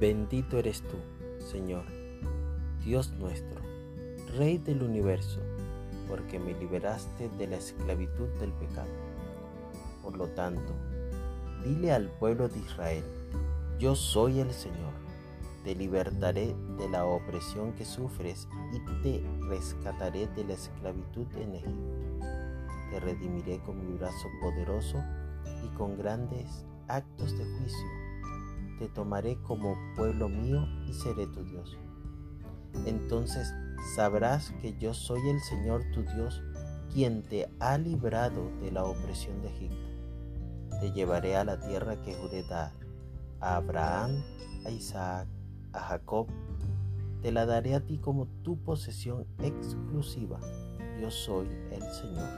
Bendito eres tú, Señor, Dios nuestro, Rey del universo, porque me liberaste de la esclavitud del pecado. Por lo tanto, dile al pueblo de Israel, yo soy el Señor, te libertaré de la opresión que sufres y te rescataré de la esclavitud en Egipto. Te redimiré con mi brazo poderoso y con grandes actos de juicio te tomaré como pueblo mío y seré tu Dios. Entonces sabrás que yo soy el Señor tu Dios, quien te ha librado de la opresión de Egipto. Te llevaré a la tierra que juré dar a Abraham, a Isaac, a Jacob. Te la daré a ti como tu posesión exclusiva. Yo soy el Señor.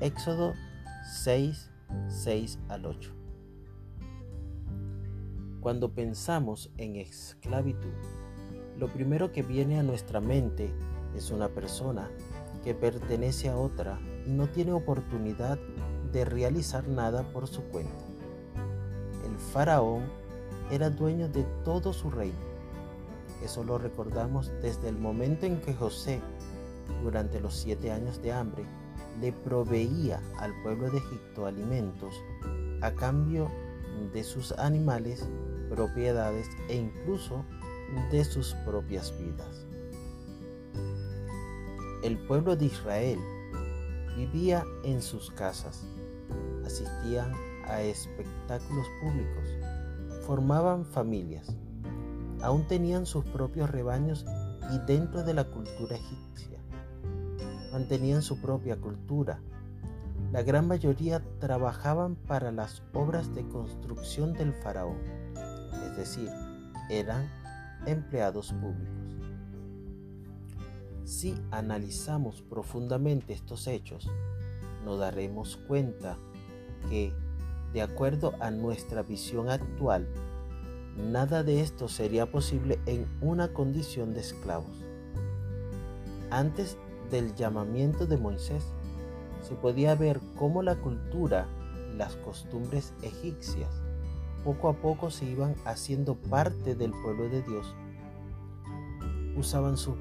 Éxodo 6, 6 al 8. Cuando pensamos en esclavitud, lo primero que viene a nuestra mente es una persona que pertenece a otra y no tiene oportunidad de realizar nada por su cuenta. El faraón era dueño de todo su reino. Eso lo recordamos desde el momento en que José, durante los siete años de hambre, le proveía al pueblo de Egipto alimentos a cambio de sus animales propiedades e incluso de sus propias vidas. El pueblo de Israel vivía en sus casas, asistían a espectáculos públicos, formaban familias, aún tenían sus propios rebaños y dentro de la cultura egipcia mantenían su propia cultura. La gran mayoría trabajaban para las obras de construcción del faraón es decir, eran empleados públicos. Si analizamos profundamente estos hechos, nos daremos cuenta que, de acuerdo a nuestra visión actual, nada de esto sería posible en una condición de esclavos. Antes del llamamiento de Moisés, se podía ver cómo la cultura y las costumbres egipcias poco a poco se iban haciendo parte del pueblo de Dios. Usaban sus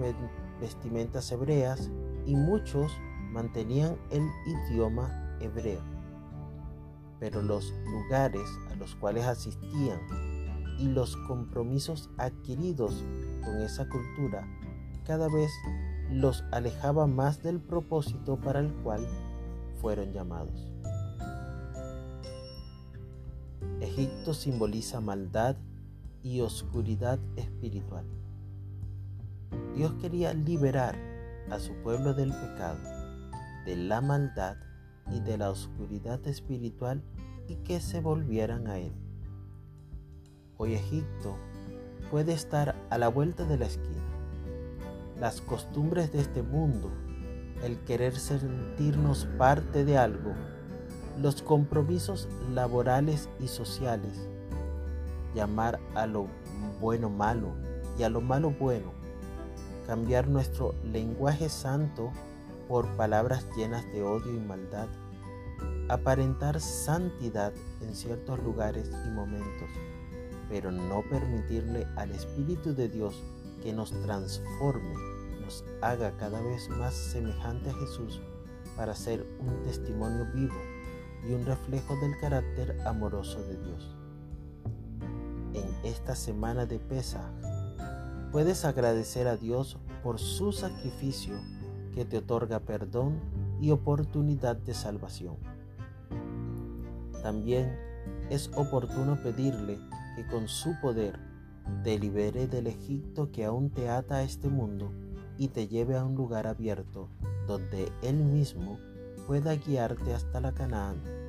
vestimentas hebreas y muchos mantenían el idioma hebreo. Pero los lugares a los cuales asistían y los compromisos adquiridos con esa cultura cada vez los alejaba más del propósito para el cual fueron llamados. Egipto simboliza maldad y oscuridad espiritual. Dios quería liberar a su pueblo del pecado, de la maldad y de la oscuridad espiritual y que se volvieran a Él. Hoy Egipto puede estar a la vuelta de la esquina. Las costumbres de este mundo, el querer sentirnos parte de algo, los compromisos laborales y sociales, llamar a lo bueno malo y a lo malo bueno, cambiar nuestro lenguaje santo por palabras llenas de odio y maldad, aparentar santidad en ciertos lugares y momentos, pero no permitirle al Espíritu de Dios que nos transforme, nos haga cada vez más semejante a Jesús para ser un testimonio vivo y un reflejo del carácter amoroso de Dios. En esta semana de Pesaj, puedes agradecer a Dios por su sacrificio que te otorga perdón y oportunidad de salvación. También es oportuno pedirle que con su poder te libere del Egipto que aún te ata a este mundo y te lleve a un lugar abierto donde Él mismo pueda guiarte hasta la Canaán